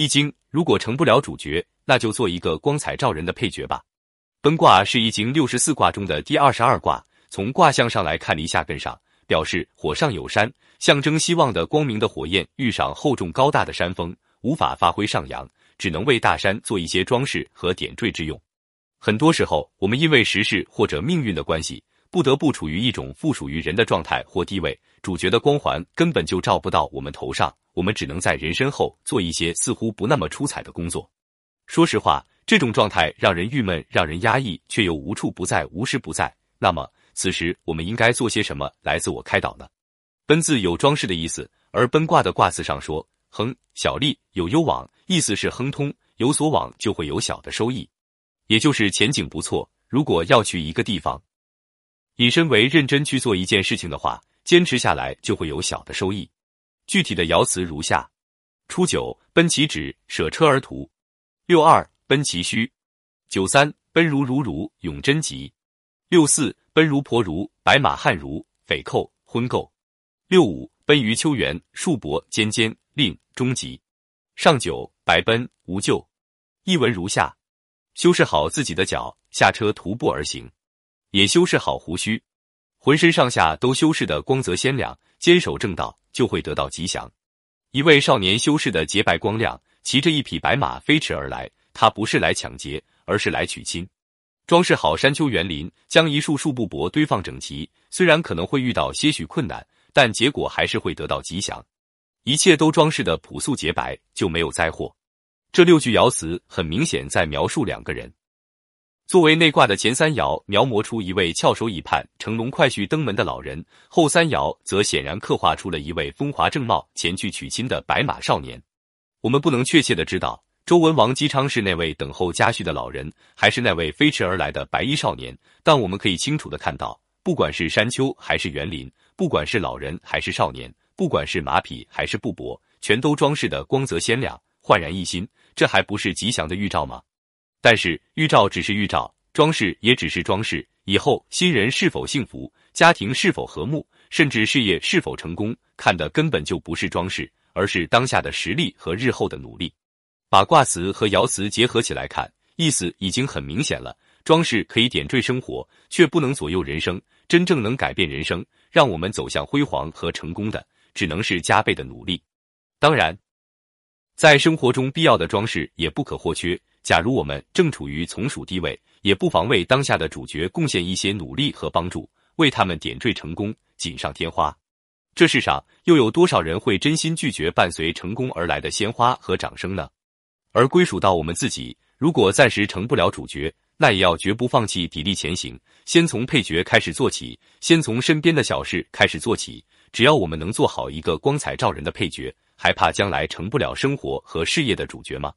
易经如果成不了主角，那就做一个光彩照人的配角吧。奔卦是易经六十四卦中的第二十二卦，从卦象上来看，离下艮上，表示火上有山，象征希望的光明的火焰遇上厚重高大的山峰，无法发挥上扬，只能为大山做一些装饰和点缀之用。很多时候，我们因为时事或者命运的关系，不得不处于一种附属于人的状态或地位，主角的光环根本就照不到我们头上。我们只能在人身后做一些似乎不那么出彩的工作。说实话，这种状态让人郁闷，让人压抑，却又无处不在，无时不在。那么，此时我们应该做些什么来自我开导呢？奔字有装饰的意思，而奔卦的卦辞上说“亨小利有攸往”，意思是亨通，有所往就会有小的收益，也就是前景不错。如果要去一个地方，引申为认真去做一件事情的话，坚持下来就会有小的收益。具体的爻辞如下：初九，奔其趾，舍车而图；六二，奔其虚；九三，奔如如如，永贞吉；六四，奔如婆如，白马汉如，匪寇，婚媾；六五，奔于秋园，树伯，尖尖，令，终吉。上九，白奔，无咎。译文如下：修饰好自己的脚，下车徒步而行；也修饰好胡须，浑身上下都修饰的光泽鲜亮，坚守正道。就会得到吉祥。一位少年修饰的洁白光亮，骑着一匹白马飞驰而来。他不是来抢劫，而是来娶亲。装饰好山丘园林，将一束束布帛堆放整齐。虽然可能会遇到些许困难，但结果还是会得到吉祥。一切都装饰的朴素洁白，就没有灾祸。这六句爻辞很明显在描述两个人。作为内卦的前三爻，描摹出一位翘首以盼、乘龙快婿登门的老人；后三爻则显然刻画出了一位风华正茂、前去娶亲的白马少年。我们不能确切的知道周文王姬昌是那位等候佳婿的老人，还是那位飞驰而来的白衣少年，但我们可以清楚的看到，不管是山丘还是园林，不管是老人还是少年，不管是马匹还是布帛，全都装饰的光泽鲜亮、焕然一新。这还不是吉祥的预兆吗？但是预兆只是预兆，装饰也只是装饰。以后新人是否幸福，家庭是否和睦，甚至事业是否成功，看的根本就不是装饰，而是当下的实力和日后的努力。把卦辞和爻辞结合起来看，意思已经很明显了。装饰可以点缀生活，却不能左右人生。真正能改变人生，让我们走向辉煌和成功的，只能是加倍的努力。当然，在生活中必要的装饰也不可或缺。假如我们正处于从属地位，也不妨为当下的主角贡献一些努力和帮助，为他们点缀成功，锦上添花。这世上又有多少人会真心拒绝伴随成功而来的鲜花和掌声呢？而归属到我们自己，如果暂时成不了主角，那也要绝不放弃，砥砺前行。先从配角开始做起，先从身边的小事开始做起。只要我们能做好一个光彩照人的配角，还怕将来成不了生活和事业的主角吗？